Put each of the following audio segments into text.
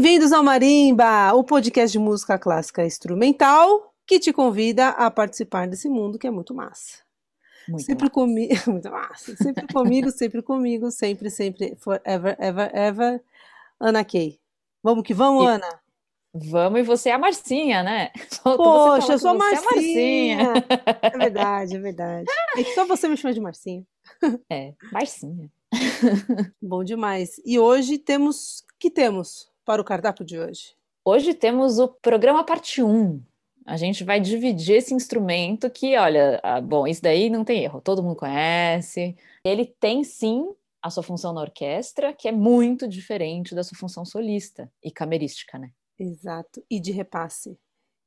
Bem-vindos ao Marimba, o podcast de música clássica instrumental que te convida a participar desse mundo que é muito massa. Muito sempre comigo, muito massa. Sempre comigo, sempre comigo, sempre, sempre, forever, ever, ever. Ana Kay. Vamos que vamos, e... Ana? Vamos, e você é a Marcinha, né? Poxa, eu sou a Marcinha. É, Marcinha. é verdade, é verdade. É que só você me chama de Marcinha. É, Marcinha. Bom demais. E hoje temos. que temos para o cardápio de hoje? Hoje temos o programa parte 1. A gente vai dividir esse instrumento que, olha, ah, bom, isso daí não tem erro, todo mundo conhece. Ele tem sim a sua função na orquestra, que é muito diferente da sua função solista e camerística, né? Exato. E de repasse.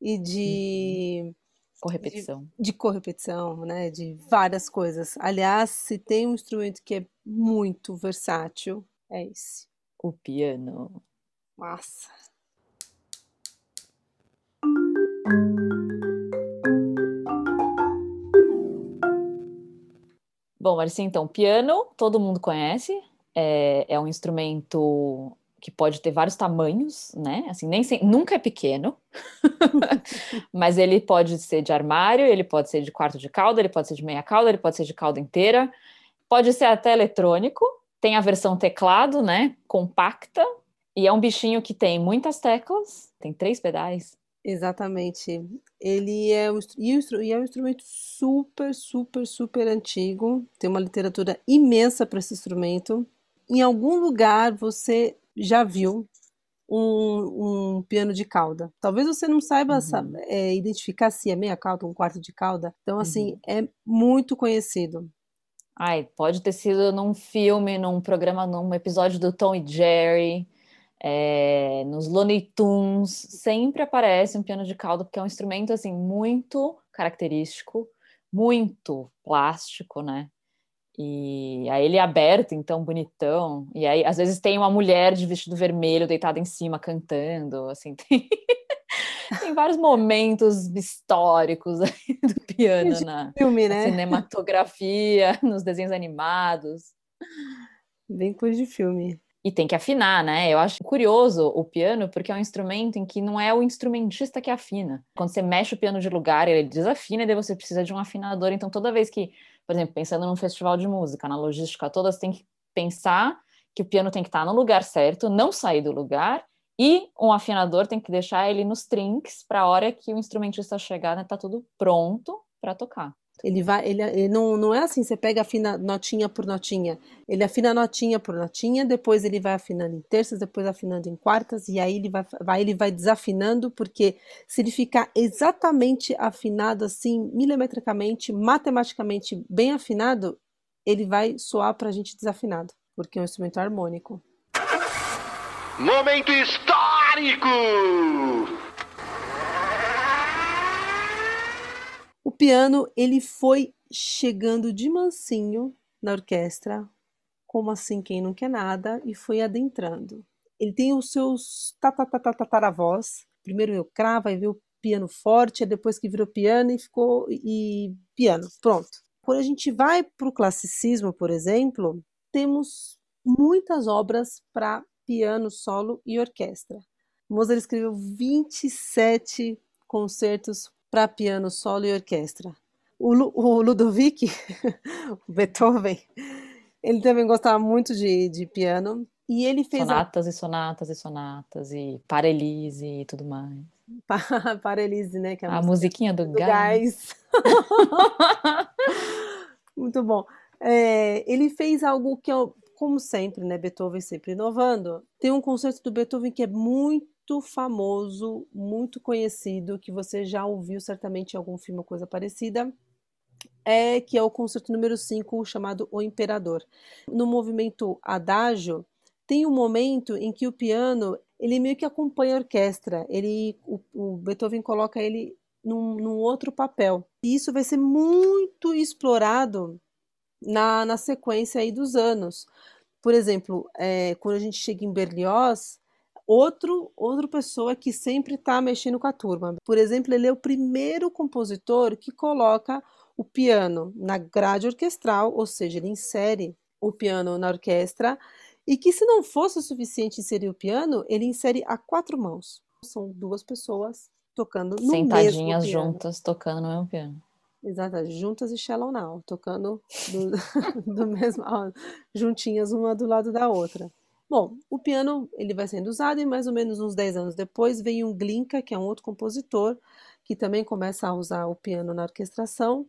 E de. Uhum. Correpetição. De, de correpetição, né? De várias coisas. Aliás, se tem um instrumento que é muito versátil, é esse. O piano. Massa. Bom, Marcinha, então, piano todo mundo conhece, é, é um instrumento que pode ter vários tamanhos, né? Assim, nem sem, nunca é pequeno, mas ele pode ser de armário, ele pode ser de quarto de cauda, ele pode ser de meia cauda, ele pode ser de cauda inteira, pode ser até eletrônico. Tem a versão teclado, né? Compacta, e é um bichinho que tem muitas teclas, tem três pedais. Exatamente. Ele é um, e é um instrumento super, super, super antigo. Tem uma literatura imensa para esse instrumento. Em algum lugar você já viu um, um, piano de cauda. Talvez você não saiba uhum. sabe, é, identificar se é meia cauda, um quarto de cauda. Então, assim, uhum. é muito conhecido. Ai, pode ter sido num filme, num programa, num episódio do Tom e Jerry, é, nos Looney Tunes, sempre aparece um piano de cauda, porque é um instrumento, assim, muito característico, muito plástico, né? E aí ele é aberto, então, bonitão. E aí, às vezes, tem uma mulher de vestido vermelho deitada em cima cantando, assim, tem, tem vários momentos históricos do piano na, filme, né? na cinematografia, nos desenhos animados. Bem coisa de filme. E tem que afinar, né? Eu acho curioso o piano, porque é um instrumento em que não é o instrumentista que afina. Quando você mexe o piano de lugar, ele desafina e daí você precisa de um afinador. Então, toda vez que por exemplo, pensando num festival de música, na logística toda, você tem que pensar que o piano tem que estar no lugar certo, não sair do lugar, e um afinador tem que deixar ele nos trinques para a hora que o instrumentista chegar, né, tá tudo pronto para tocar. Ele vai, ele, ele, não, não é assim, você pega afina notinha por notinha. Ele afina notinha por notinha, depois ele vai afinando em terças, depois afinando em quartas, e aí ele vai, vai, ele vai desafinando, porque se ele ficar exatamente afinado assim, milimetricamente, matematicamente bem afinado, ele vai soar para a gente desafinado, porque é um instrumento harmônico. Momento histórico! O piano, ele foi chegando de mansinho na orquestra, como assim quem não quer nada, e foi adentrando. Ele tem os seus tataravós. Primeiro veio cravo, aí veio piano forte, depois que virou piano e ficou e piano. Pronto. Quando a gente vai para o classicismo, por exemplo, temos muitas obras para piano solo e orquestra. Mozart escreveu 27 concertos para piano solo e orquestra. O, o Ludovic, o Beethoven, ele também gostava muito de, de piano e ele fez sonatas a... e sonatas e sonatas e Parelise e tudo mais. Parelise, né? É a, a musiquinha do, do gás. gás. muito bom. É, ele fez algo que eu, como sempre, né? Beethoven sempre inovando. Tem um concerto do Beethoven que é muito famoso, muito conhecido, que você já ouviu certamente em algum filme ou coisa parecida, é que é o concerto número 5, chamado O Imperador. No movimento Adagio, tem um momento em que o piano, ele meio que acompanha a orquestra, ele, o, o Beethoven coloca ele num, num, outro papel. E isso vai ser muito explorado na, na sequência aí dos anos. Por exemplo, é, quando a gente chega em Berlioz, outro outra pessoa que sempre está mexendo com a turma. Por exemplo, ele é o primeiro compositor que coloca o piano na grade orquestral, ou seja, ele insere o piano na orquestra E que se não fosse o suficiente inserir o piano, ele insere a quatro mãos. São duas pessoas tocando no Sentadinhas mesmo juntas, tocando no mesmo piano. Exato, juntas e Shallow Now, tocando do, do mesmo, juntinhas uma do lado da outra. Bom, o piano ele vai sendo usado e mais ou menos uns 10 anos depois vem um Glinka, que é um outro compositor, que também começa a usar o piano na orquestração.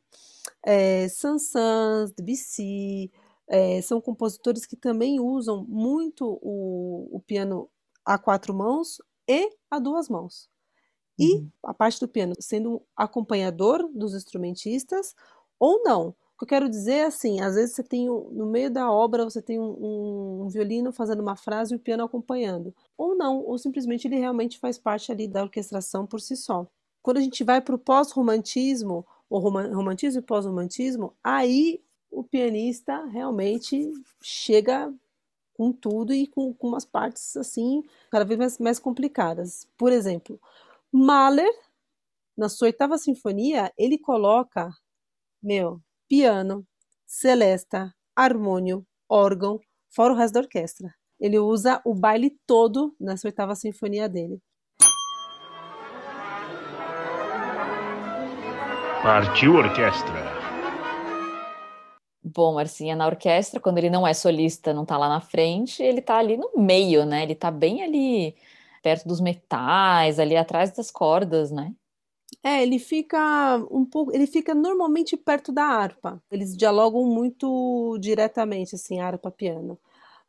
É, Saint-Saëns, Debussy, é, são compositores que também usam muito o, o piano a quatro mãos e a duas mãos. E uhum. a parte do piano sendo acompanhador dos instrumentistas ou não. O que eu quero dizer é assim, às vezes você tem no meio da obra você tem um, um, um, violino fazendo uma frase e o piano acompanhando, ou não, ou simplesmente ele realmente faz parte ali da orquestração por si só. Quando a gente vai para o pós-romantismo, ou romantismo e pós-romantismo, aí o pianista realmente chega com tudo e com, com umas partes assim cada vez mais, mais complicadas. Por exemplo, Mahler, na sua oitava sinfonia, ele coloca, meu, piano, celesta, harmônio, órgão, fora o resto da orquestra. Ele usa o baile todo nessa oitava sinfonia dele. Partiu orquestra. Bom, Marcinha, na orquestra, quando ele não é solista, não tá lá na frente, ele tá ali no meio, né? Ele tá bem ali perto dos metais, ali atrás das cordas, né? É, ele fica um pouco, ele fica normalmente perto da harpa. Eles dialogam muito diretamente, assim, harpa, piano.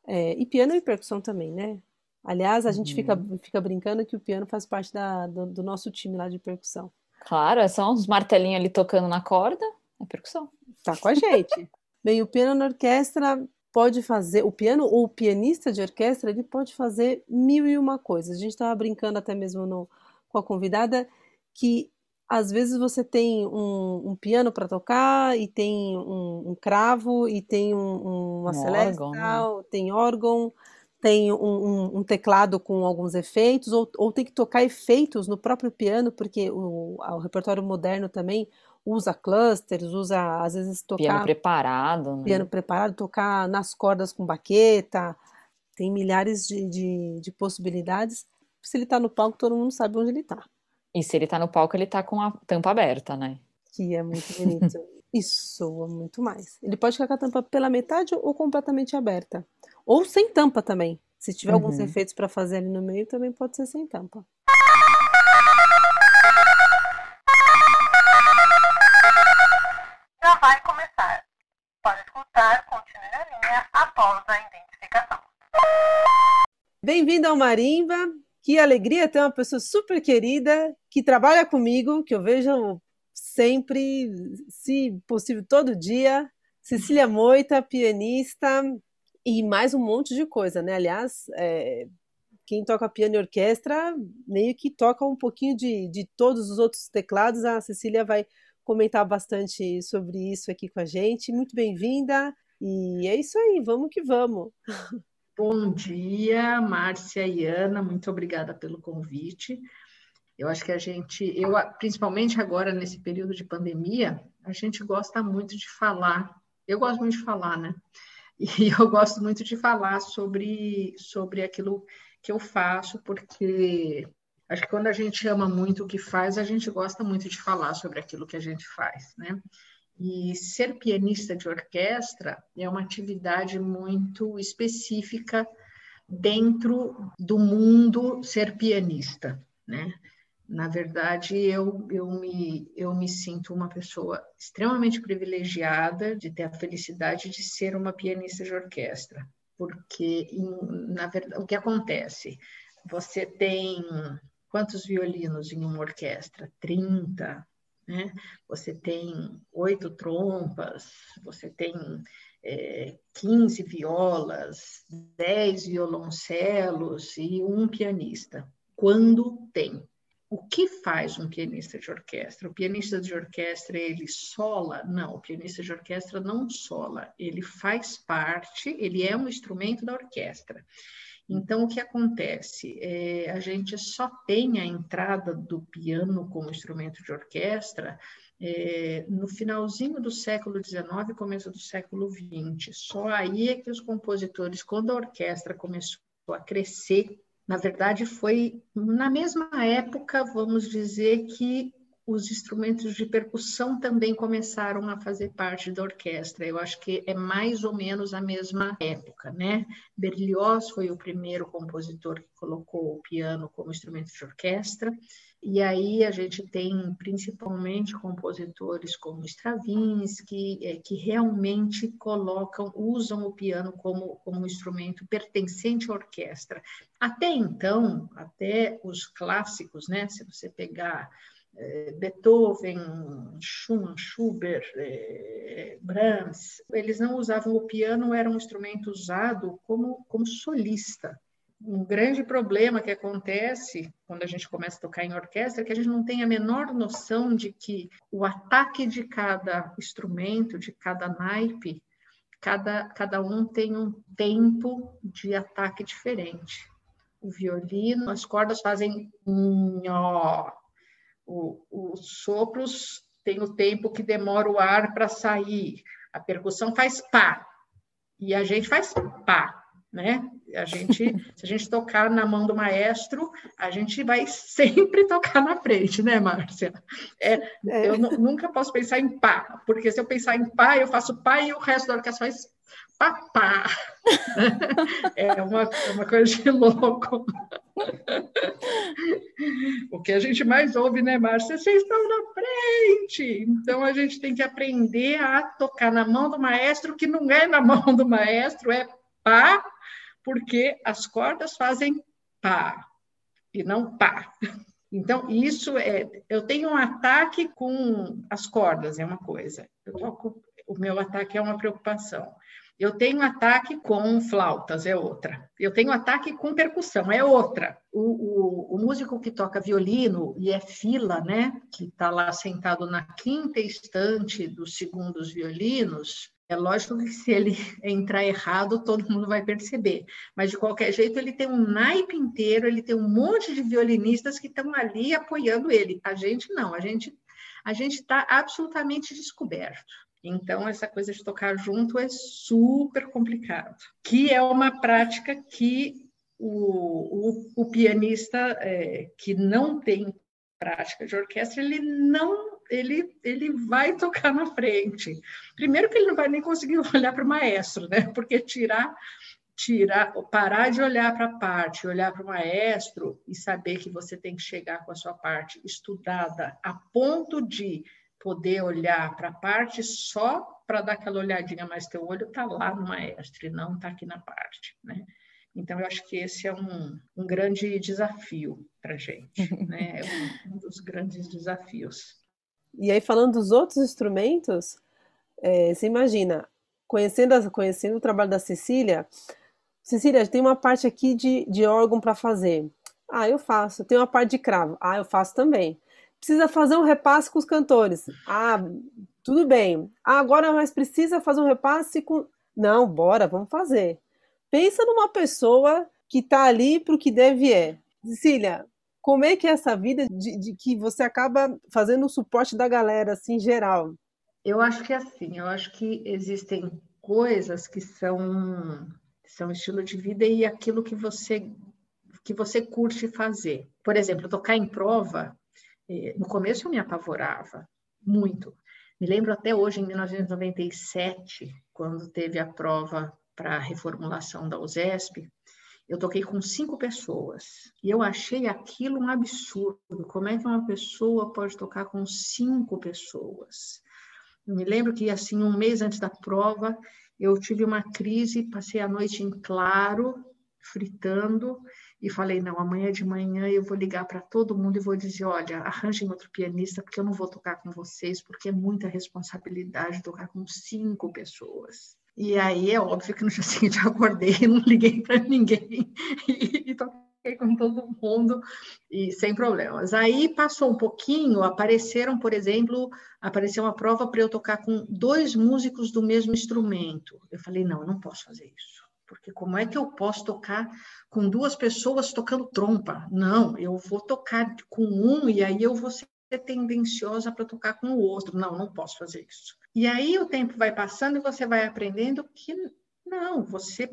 É, e piano e percussão também, né? Aliás, a uhum. gente fica, uhum. fica brincando que o piano faz parte da, do, do nosso time lá de percussão. Claro, é só uns martelinhos ali tocando na corda, é percussão. Tá com a gente. Bem, o piano na orquestra pode fazer, o piano ou o pianista de orquestra, ele pode fazer mil e uma coisas. A gente estava brincando até mesmo no, com a convidada que às vezes você tem um, um piano para tocar e tem um, um, cravo e tem uma um né? tem órgão, tem um, teclado com alguns efeitos ou, ou tem que tocar efeitos no próprio piano porque o, o repertório moderno também usa clusters, usa às vezes tocar. Piano preparado. Né? Piano preparado, tocar nas cordas com baqueta. Tem milhares de, de, de possibilidades. Se ele está no palco, todo mundo sabe onde ele está. E se ele está no palco, ele está com a tampa aberta, né? Que é muito bonito. Isso soa muito mais. Ele pode ficar com a tampa pela metade ou completamente aberta. Ou sem tampa também. Se tiver uhum. alguns efeitos para fazer ali no meio, também pode ser sem tampa. Vai começar. Pode escutar, continue na linha após a identificação. Bem-vindo ao Marimba. Que alegria ter uma pessoa super querida que trabalha comigo, que eu vejo sempre, se possível, todo dia. Cecília Moita, pianista e mais um monte de coisa, né? Aliás, é, quem toca piano e orquestra meio que toca um pouquinho de, de todos os outros teclados. A Cecília vai comentar bastante sobre isso aqui com a gente. Muito bem-vinda. E é isso aí, vamos que vamos. Bom dia, Márcia e Ana, muito obrigada pelo convite. Eu acho que a gente, eu principalmente agora nesse período de pandemia, a gente gosta muito de falar. Eu gosto muito de falar, né? E eu gosto muito de falar sobre sobre aquilo que eu faço, porque Acho que quando a gente ama muito o que faz, a gente gosta muito de falar sobre aquilo que a gente faz, né? E ser pianista de orquestra é uma atividade muito específica dentro do mundo ser pianista, né? Na verdade, eu, eu, me, eu me sinto uma pessoa extremamente privilegiada de ter a felicidade de ser uma pianista de orquestra, porque, na verdade, o que acontece? Você tem quantos violinos em uma orquestra? 30, né? Você tem oito trompas, você tem é, 15 violas, 10 violoncelos e um pianista. Quando tem. O que faz um pianista de orquestra? O pianista de orquestra, ele sola? Não, o pianista de orquestra não sola. Ele faz parte, ele é um instrumento da orquestra. Então, o que acontece? É, a gente só tem a entrada do piano como instrumento de orquestra é, no finalzinho do século XIX começo do século XX. Só aí é que os compositores, quando a orquestra começou a crescer, na verdade foi na mesma época, vamos dizer, que os instrumentos de percussão também começaram a fazer parte da orquestra. Eu acho que é mais ou menos a mesma época, né? Berlioz foi o primeiro compositor que colocou o piano como instrumento de orquestra. E aí a gente tem principalmente compositores como Stravinsky, é, que realmente colocam, usam o piano como, como um instrumento pertencente à orquestra. Até então, até os clássicos, né? Se você pegar Beethoven, Schumann, Schubert, é, Brahms, eles não usavam o piano, era um instrumento usado como, como solista. Um grande problema que acontece quando a gente começa a tocar em orquestra é que a gente não tem a menor noção de que o ataque de cada instrumento, de cada naipe, cada, cada um tem um tempo de ataque diferente. O violino, as cordas fazem ó, o, os sopros tem o tempo que demora o ar para sair. A percussão faz pá e a gente faz pá, né? A gente, se a gente tocar na mão do maestro, a gente vai sempre tocar na frente, né, Márcia? É, é. Eu nunca posso pensar em pá, porque se eu pensar em pá, eu faço pá e o resto da orquestra faz papá. É uma, é uma coisa de louco. O que a gente mais ouve, né, Márcia? Vocês estão na frente. Então a gente tem que aprender a tocar na mão do maestro, que não é na mão do maestro, é pá, porque as cordas fazem pá e não pá. Então, isso é. Eu tenho um ataque com as cordas, é uma coisa. Eu toco, o meu ataque é uma preocupação. Eu tenho ataque com flautas, é outra. Eu tenho ataque com percussão, é outra. O, o, o músico que toca violino e é fila, né, que está lá sentado na quinta estante dos segundos violinos, é lógico que se ele entrar errado, todo mundo vai perceber. Mas, de qualquer jeito, ele tem um naipe inteiro, ele tem um monte de violinistas que estão ali apoiando ele. A gente não, a gente a gente está absolutamente descoberto. Então, essa coisa de tocar junto é super complicado, que é uma prática que o, o, o pianista é, que não tem prática de orquestra, ele não ele, ele vai tocar na frente. Primeiro que ele não vai nem conseguir olhar para o maestro, né? Porque tirar tirar, parar de olhar para a parte, olhar para o maestro e saber que você tem que chegar com a sua parte estudada a ponto de poder olhar para a parte só para dar aquela olhadinha, mas teu olho está lá no maestro e não está aqui na parte, né? Então, eu acho que esse é um, um grande desafio para a gente, né? É um, um, dos grandes desafios. E aí, falando dos outros instrumentos, é, você imagina, conhecendo, conhecendo o trabalho da Cecília, Cecília, tem uma parte aqui de, de órgão para fazer. Ah, eu faço. Tem uma parte de cravo. Ah, eu faço também precisa fazer um repasse com os cantores. Ah, tudo bem. Ah, agora mas precisa fazer um repasse com. Não, bora, vamos fazer. Pensa numa pessoa que está ali para o que deve é. Cecília, como é que é essa vida de, de, que você acaba fazendo o suporte da galera, assim, geral? Eu acho que é assim, eu acho que existem coisas que são, são estilo de vida e aquilo que você que você curte fazer. Por exemplo, tocar em prova no começo eu me apavorava muito. Me lembro até hoje, em 1997, quando teve a prova para a reformulação da USESP, eu toquei com cinco pessoas e eu achei aquilo um absurdo. Como é que uma pessoa pode tocar com cinco pessoas? Eu me lembro que, assim, um mês antes da prova, eu tive uma crise, passei a noite em claro, fritando, e falei: não, amanhã de manhã eu vou ligar para todo mundo e vou dizer: olha, arranjem outro pianista, porque eu não vou tocar com vocês, porque é muita responsabilidade tocar com cinco pessoas. E aí é óbvio que no dia seguinte eu acordei, não liguei para ninguém e, e toquei com todo mundo e sem problemas. Aí passou um pouquinho, apareceram, por exemplo, apareceu uma prova para eu tocar com dois músicos do mesmo instrumento. Eu falei: não, eu não posso fazer isso porque como é que eu posso tocar com duas pessoas tocando trompa? Não, eu vou tocar com um e aí eu vou ser tendenciosa para tocar com o outro. Não, não posso fazer isso. E aí o tempo vai passando e você vai aprendendo que não, você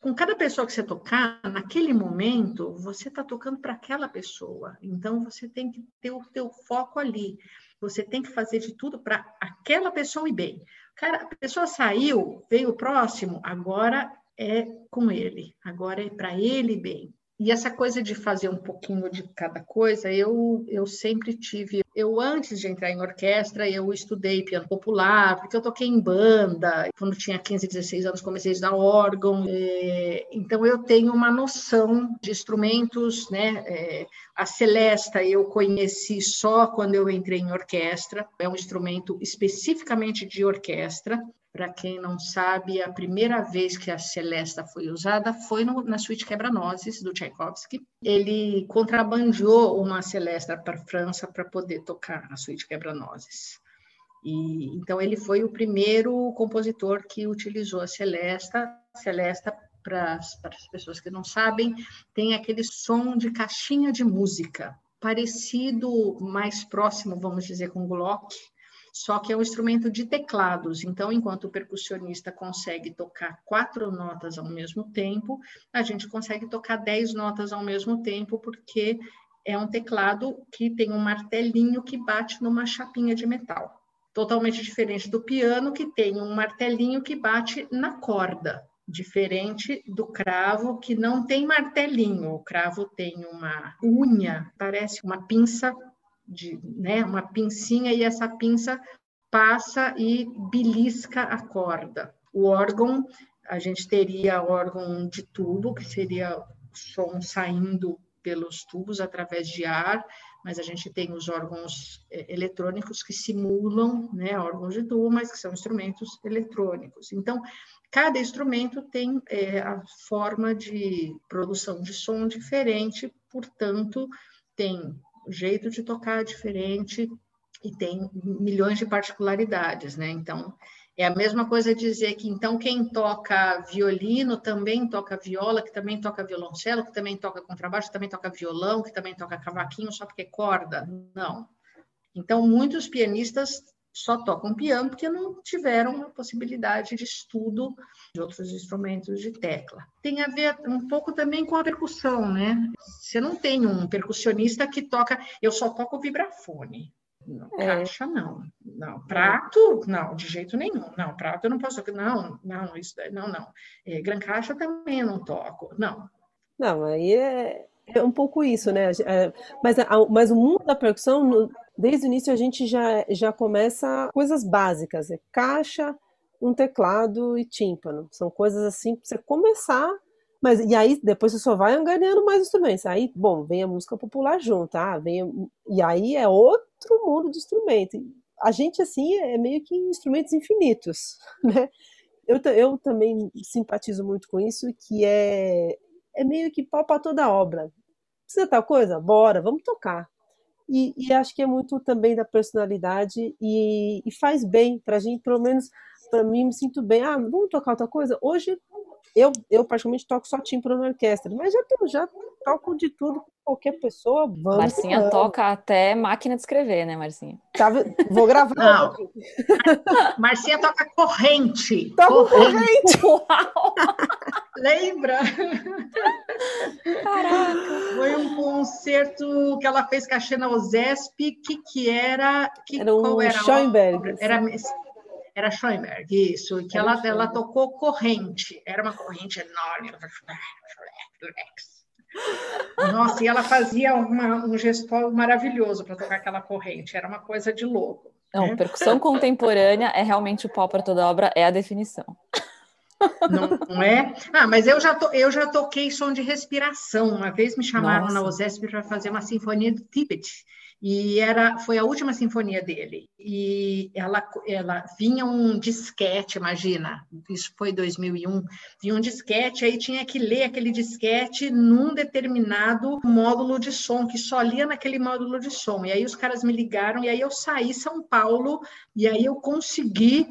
com cada pessoa que você tocar, naquele momento, você está tocando para aquela pessoa. Então, você tem que ter o teu foco ali. Você tem que fazer de tudo para aquela pessoa ir bem. Cara, a pessoa saiu, veio o próximo, agora é com ele. Agora é para ele bem. E essa coisa de fazer um pouquinho de cada coisa, eu, eu sempre tive. Eu, antes de entrar em orquestra, eu estudei piano popular, porque eu toquei em banda. Quando tinha 15, 16 anos, comecei a estudar órgão. É, então, eu tenho uma noção de instrumentos, né? É, a celesta eu conheci só quando eu entrei em orquestra. É um instrumento especificamente de orquestra. Para quem não sabe, a primeira vez que a Celesta foi usada foi no, na suíte Quebra-Nozes, do Tchaikovsky. Ele contrabandeou uma Celesta para a França para poder tocar na suíte Quebra-Nozes. E, então, ele foi o primeiro compositor que utilizou a Celesta. Celesta, para as pessoas que não sabem, tem aquele som de caixinha de música, parecido, mais próximo, vamos dizer, com o Glock, só que é um instrumento de teclados. Então, enquanto o percussionista consegue tocar quatro notas ao mesmo tempo, a gente consegue tocar dez notas ao mesmo tempo, porque é um teclado que tem um martelinho que bate numa chapinha de metal. Totalmente diferente do piano, que tem um martelinho que bate na corda. Diferente do cravo, que não tem martelinho. O cravo tem uma unha, parece uma pinça de né, uma pincinha e essa pinça passa e belisca a corda. O órgão, a gente teria órgão de tubo, que seria som saindo pelos tubos através de ar, mas a gente tem os órgãos é, eletrônicos que simulam né, órgãos de tubo, mas que são instrumentos eletrônicos. Então, cada instrumento tem é, a forma de produção de som diferente, portanto, tem jeito de tocar diferente e tem milhões de particularidades, né? Então, é a mesma coisa dizer que então quem toca violino também toca viola, que também toca violoncelo, que também toca contrabaixo, que também toca violão, que também toca cavaquinho só porque é corda. Não. Então, muitos pianistas só tocam piano porque não tiveram a possibilidade de estudo de outros instrumentos de tecla. Tem a ver um pouco também com a percussão, né? Você não tem um percussionista que toca, eu só toco vibrafone. Não, é. Caixa não, não. Prato, não, de jeito nenhum. Não, prato eu não posso. Não, não, isso não, não. É, gran caixa também eu não toco. Não. Não, aí é, é um pouco isso, né? É, mas, mas o mundo da percussão desde o início a gente já, já começa coisas básicas, é caixa, um teclado e tímpano. São coisas assim para você começar, mas e aí depois você só vai ganhando mais instrumentos. Aí, bom, vem a música popular junto, ah, vem, e aí é outro mundo de instrumento. A gente assim é meio que instrumentos infinitos, né? Eu, eu também simpatizo muito com isso, que é, é meio que pau para toda obra. Precisa tal coisa? Bora, vamos tocar. E, e, acho que é muito também da personalidade e, e faz bem para a gente, pelo menos para mim, me sinto bem. Ah, vamos tocar outra coisa? Hoje, eu, eu particularmente toco só tímpano na orquestra, mas já, já toco de tudo com qualquer pessoa. Vamos Marcinha vamos. toca até máquina de escrever, né, Marcinha? Tá, vou gravar. Não. Marcinha toca corrente. Toca corrente. corrente. Uau. Lembra? Caraca! Foi um concerto que ela fez com a Xena Ozesp, que, que era... Que, era um qual era Schoenberg. Era, era Schoenberg, isso, que ela, ela tocou corrente, era uma corrente enorme. Nossa, e ela fazia uma, um gesto maravilhoso para tocar aquela corrente, era uma coisa de louco. Não, né? percussão contemporânea é realmente o pau para toda obra, é a definição. Não é? Ah, mas eu já, to, eu já toquei som de respiração. Uma vez me chamaram Nossa. na OSESP para fazer uma sinfonia do Tibet. E era, foi a última sinfonia dele. E ela, ela vinha um disquete, imagina, isso foi 2001, vinha um disquete, aí tinha que ler aquele disquete num determinado módulo de som, que só lia naquele módulo de som. E aí os caras me ligaram, e aí eu saí São Paulo, e aí eu consegui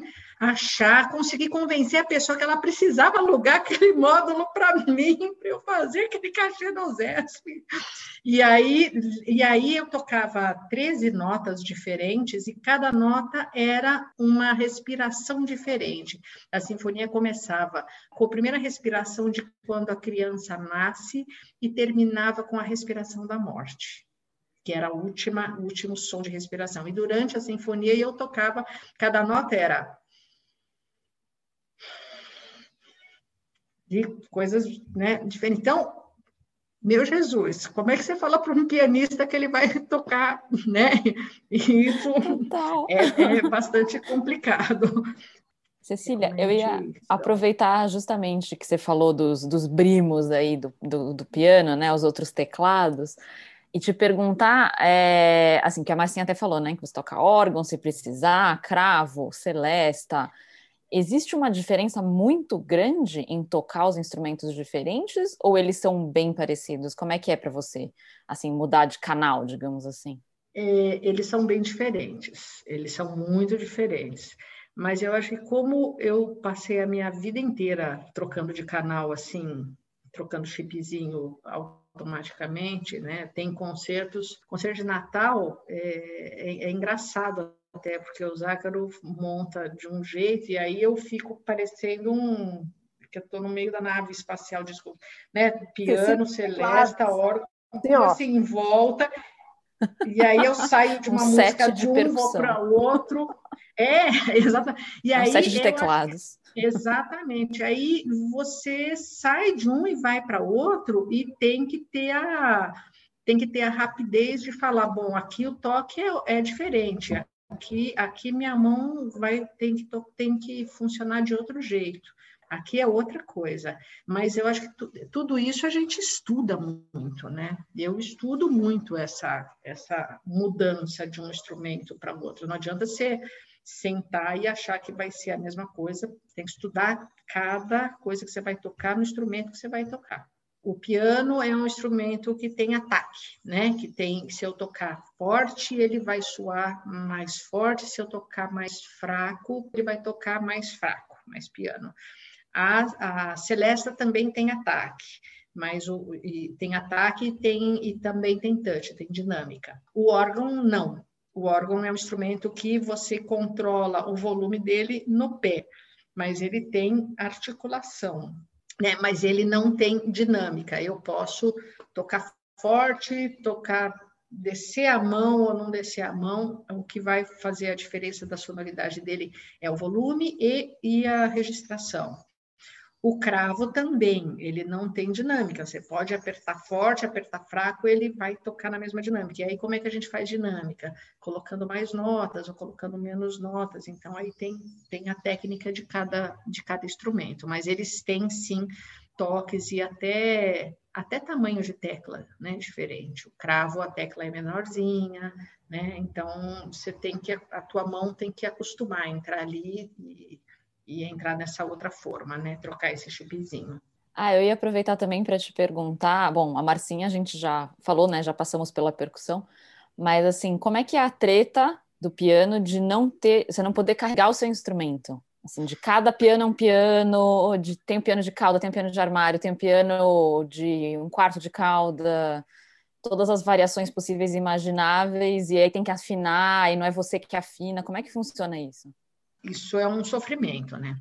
achar, conseguir convencer a pessoa que ela precisava alugar aquele módulo para mim, para eu fazer aquele cachê do ZESP. E aí, e aí eu tocava 13 notas diferentes e cada nota era uma respiração diferente. A sinfonia começava com a primeira respiração de quando a criança nasce e terminava com a respiração da morte que era o último som de respiração. E durante a sinfonia eu tocava, cada nota era de coisas né, diferentes. Então, meu Jesus, como é que você fala para um pianista que ele vai tocar, né? Isso é, é, bastante complicado. Cecília, eu ia aproveitar justamente que você falou dos, dos brimos aí do, do, do piano, né? Os outros teclados e te perguntar, é, assim, que a Marcinha até falou, né, que você toca órgão se precisar, cravo, celesta. Existe uma diferença muito grande em tocar os instrumentos diferentes ou eles são bem parecidos? Como é que é para você, assim, mudar de canal, digamos assim? É, eles são bem diferentes, eles são muito diferentes. Mas eu acho que como eu passei a minha vida inteira trocando de canal, assim, trocando chipzinho automaticamente, né? Tem concertos, concerto de Natal é, é, é engraçado até porque o Zácaro monta de um jeito e aí eu fico parecendo um que eu estou no meio da nave espacial, desculpa, né? Piano, celesta, órgão, tudo assim em volta. E aí eu saio de uma um música de, de um vou para outro. É, exatamente. E um aí set de teclados. Exatamente. Aí você sai de um e vai para outro e tem que ter a tem que ter a rapidez de falar, bom, aqui o toque é, é diferente, aqui, aqui minha mão vai tem que, tem que funcionar de outro jeito, aqui é outra coisa. Mas eu acho que tu, tudo isso a gente estuda muito, né? Eu estudo muito essa, essa mudança de um instrumento para outro. Não adianta ser sentar e achar que vai ser a mesma coisa. Tem que estudar cada coisa que você vai tocar no instrumento que você vai tocar. O piano é um instrumento que tem ataque, né? Que tem, se eu tocar forte, ele vai soar mais forte, se eu tocar mais fraco, ele vai tocar mais fraco, mais piano. A, a Celesta também tem ataque, mas o, tem ataque tem, e também tem touch, tem dinâmica. O órgão não. O órgão é um instrumento que você controla o volume dele no pé, mas ele tem articulação, né? Mas ele não tem dinâmica. Eu posso tocar forte, tocar descer a mão ou não descer a mão, o que vai fazer a diferença da sonoridade dele é o volume e, e a registração. O cravo também, ele não tem dinâmica. Você pode apertar forte, apertar fraco, ele vai tocar na mesma dinâmica. E aí, como é que a gente faz dinâmica? Colocando mais notas ou colocando menos notas. Então, aí tem, tem a técnica de cada, de cada instrumento. Mas eles têm, sim, toques e até, até tamanho de tecla, né? Diferente. O cravo, a tecla é menorzinha, né? Então, você tem que, a tua mão tem que acostumar a entrar ali e e entrar nessa outra forma, né? Trocar esse chipzinho. Ah, eu ia aproveitar também para te perguntar. Bom, a Marcinha a gente já falou, né? Já passamos pela percussão, mas assim, como é que é a treta do piano de não ter, você não poder carregar o seu instrumento? Assim, de cada piano é um piano, de, tem um piano de cauda, tem um piano de armário, tem um piano de um quarto de cauda, todas as variações possíveis e imagináveis, e aí tem que afinar, e não é você que afina. Como é que funciona isso? Isso é um sofrimento, né?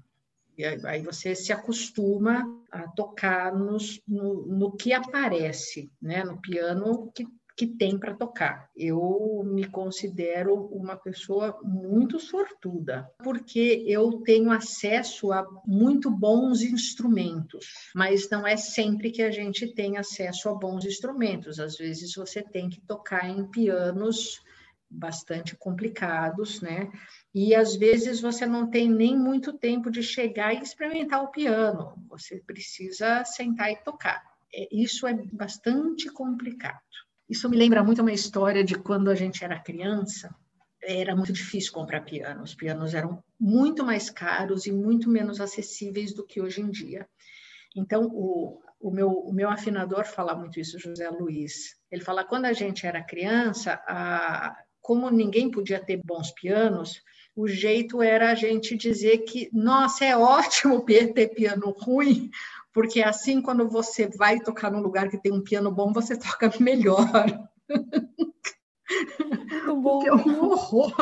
E aí você se acostuma a tocar nos, no, no que aparece, né? No piano que, que tem para tocar. Eu me considero uma pessoa muito sortuda, porque eu tenho acesso a muito bons instrumentos, mas não é sempre que a gente tem acesso a bons instrumentos. Às vezes você tem que tocar em pianos bastante complicados, né? E às vezes você não tem nem muito tempo de chegar e experimentar o piano, você precisa sentar e tocar. É, isso é bastante complicado. Isso me lembra muito uma história de quando a gente era criança, era muito difícil comprar piano. Os pianos eram muito mais caros e muito menos acessíveis do que hoje em dia. Então, o, o, meu, o meu afinador fala muito isso, José Luiz. Ele fala quando a gente era criança, a, como ninguém podia ter bons pianos, o jeito era a gente dizer que, nossa, é ótimo ter piano ruim, porque assim, quando você vai tocar num lugar que tem um piano bom, você toca melhor. Muito bom. Que é um horror.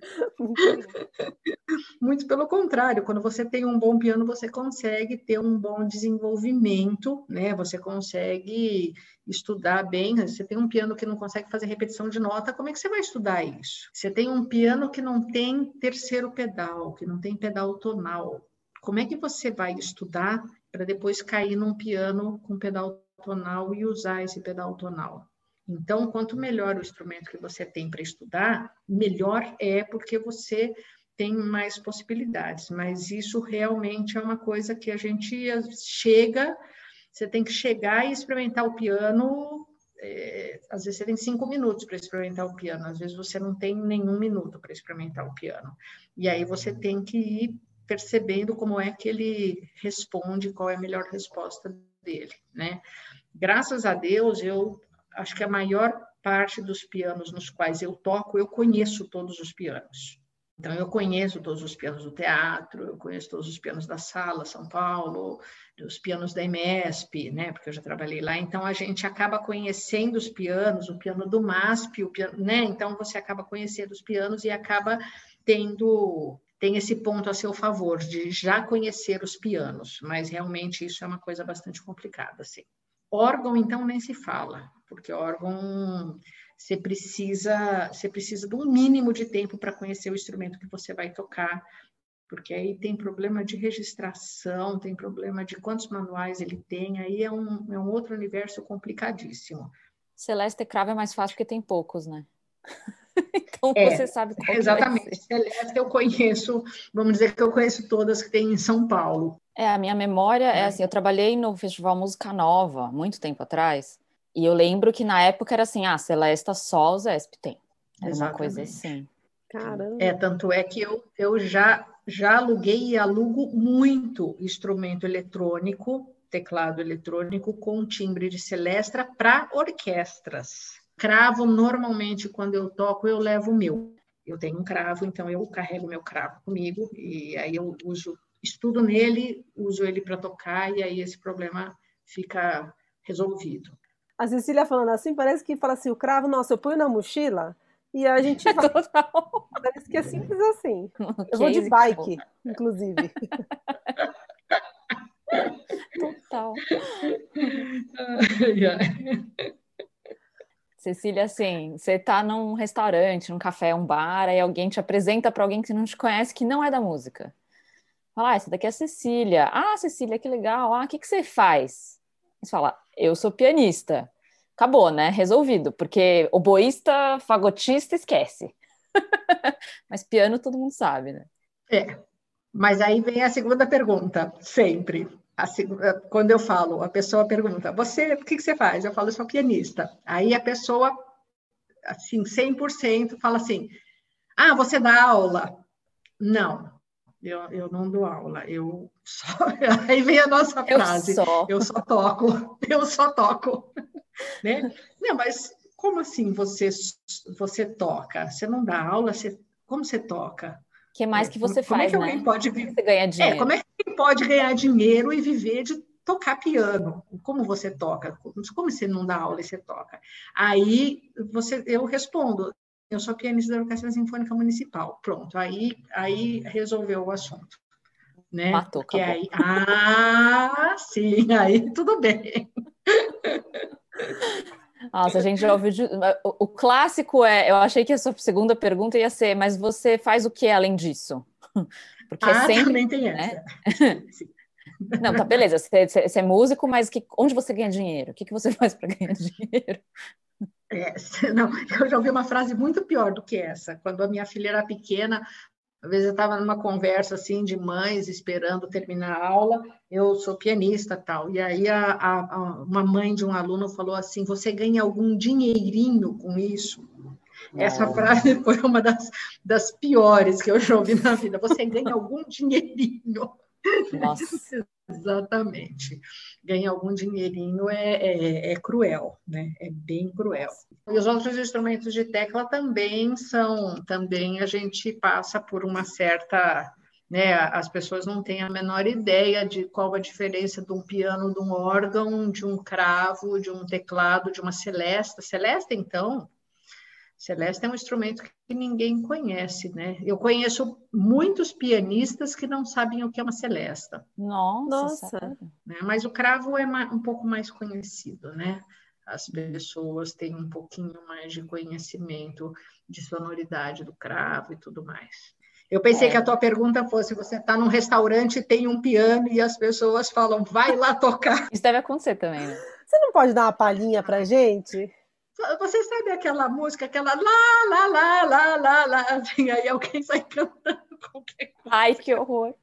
Muito pelo contrário, quando você tem um bom piano, você consegue ter um bom desenvolvimento, né? Você consegue estudar bem. Você tem um piano que não consegue fazer repetição de nota, como é que você vai estudar isso? Você tem um piano que não tem terceiro pedal, que não tem pedal tonal. Como é que você vai estudar para depois cair num piano com pedal tonal e usar esse pedal tonal? Então, quanto melhor o instrumento que você tem para estudar, melhor é porque você tem mais possibilidades. Mas isso realmente é uma coisa que a gente chega, você tem que chegar e experimentar o piano. É, às vezes você tem cinco minutos para experimentar o piano, às vezes você não tem nenhum minuto para experimentar o piano. E aí você tem que ir percebendo como é que ele responde, qual é a melhor resposta dele, né? Graças a Deus, eu acho que a maior parte dos pianos nos quais eu toco, eu conheço todos os pianos. Então, eu conheço todos os pianos do teatro, eu conheço todos os pianos da Sala, São Paulo, os pianos da MESP, né, porque eu já trabalhei lá. Então, a gente acaba conhecendo os pianos, o piano do MASP, o piano, né? Então, você acaba conhecendo os pianos e acaba tendo tem esse ponto a seu favor de já conhecer os pianos, mas realmente isso é uma coisa bastante complicada, assim. Órgão, então, nem se fala, porque órgão você precisa, você precisa de um mínimo de tempo para conhecer o instrumento que você vai tocar, porque aí tem problema de registração, tem problema de quantos manuais ele tem, aí é um, é um outro universo complicadíssimo. Celeste Cravo é mais fácil porque tem poucos, né? então é, você sabe qual Exatamente. Celeste eu conheço, vamos dizer que eu conheço todas que tem em São Paulo. É, a minha memória é, é assim, eu trabalhei no Festival Música Nova, muito tempo atrás, e eu lembro que na época era assim, ah, Celesta só o Zesp tem. Era Exatamente. uma coisa assim. Caramba. É, tanto é que eu, eu já, já aluguei e alugo muito instrumento eletrônico, teclado eletrônico com timbre de Celestra para orquestras. Cravo, normalmente, quando eu toco, eu levo o meu. Eu tenho um cravo, então eu carrego meu cravo comigo e aí eu uso estudo nele, uso ele para tocar e aí esse problema fica resolvido. A Cecília falando assim, parece que fala assim, o cravo, nossa, eu ponho na mochila e a gente vai... Total. Parece que é simples assim. Eu vou de bike, inclusive. Total. Cecília, assim, você está num restaurante, num café, um bar, aí alguém te apresenta para alguém que não te conhece, que não é da música. Fala, ah, essa daqui é a Cecília. Ah, Cecília, que legal. Ah, o que, que você faz? Você fala, eu sou pianista. Acabou, né? Resolvido. Porque oboísta, fagotista, esquece. Mas piano todo mundo sabe, né? É. Mas aí vem a segunda pergunta, sempre. Segunda, quando eu falo, a pessoa pergunta, você, o que, que você faz? Eu falo, eu sou pianista. Aí a pessoa, assim, 100% fala assim, ah, você dá aula? Não, eu, eu não dou aula, eu só. Aí vem a nossa frase: eu só, eu só toco, eu só toco. né? Não, mas como assim você, você toca? Você não dá aula, você, como você toca? O que mais que você como, faz? Como é que alguém né? pode viver? Você ganha dinheiro. É, como é que alguém pode ganhar dinheiro e viver de tocar piano? Como você toca? Como você não dá aula e você toca? Aí você, eu respondo: eu sou pianista da Orquestra Sinfônica Municipal. Pronto, aí, aí resolveu o assunto. Né? Matou, que aí, ah, sim, aí tudo bem. Nossa, a gente já ouviu. O, clássico é. Eu achei que a sua segunda pergunta ia ser, mas você faz o que além disso? Porque é ah, sempre, também tem né? essa. Não, tá, beleza. Você, você, é músico, mas que, onde você ganha dinheiro? O que, que você faz para ganhar dinheiro? É, não, eu já ouvi uma frase muito pior do que essa. Quando a minha filha era pequena, às vezes eu estava numa conversa assim de mães esperando terminar a aula. Eu sou pianista tal. E aí a, a, uma mãe de um aluno falou assim: "Você ganha algum dinheirinho com isso?" Essa frase foi uma das, das piores que eu já ouvi na vida. Você ganha algum dinheirinho? Nossa. Exatamente. Ganhar algum dinheirinho é, é, é, cruel, né? É bem cruel. E os outros instrumentos de tecla também são, também a gente passa por uma certa, né? As pessoas não têm a menor ideia de qual a diferença de um piano, de um órgão, de um cravo, de um teclado, de uma celesta. Celesta, então, Celeste é um instrumento que ninguém conhece, né? Eu conheço muitos pianistas que não sabem o que é uma celesta. Nossa, Nossa. Né? Mas o cravo é um pouco mais conhecido, né? As pessoas têm um pouquinho mais de conhecimento de sonoridade do cravo e tudo mais. Eu pensei é. que a tua pergunta fosse: você está num restaurante, tem um piano e as pessoas falam, vai lá tocar. Isso deve acontecer também, né? Você não pode dar uma palhinha para gente? Você sabe aquela música, aquela lá, lá, lá, lá, lá, lá, assim, aí alguém sai cantando qualquer coisa. Ai, que horror.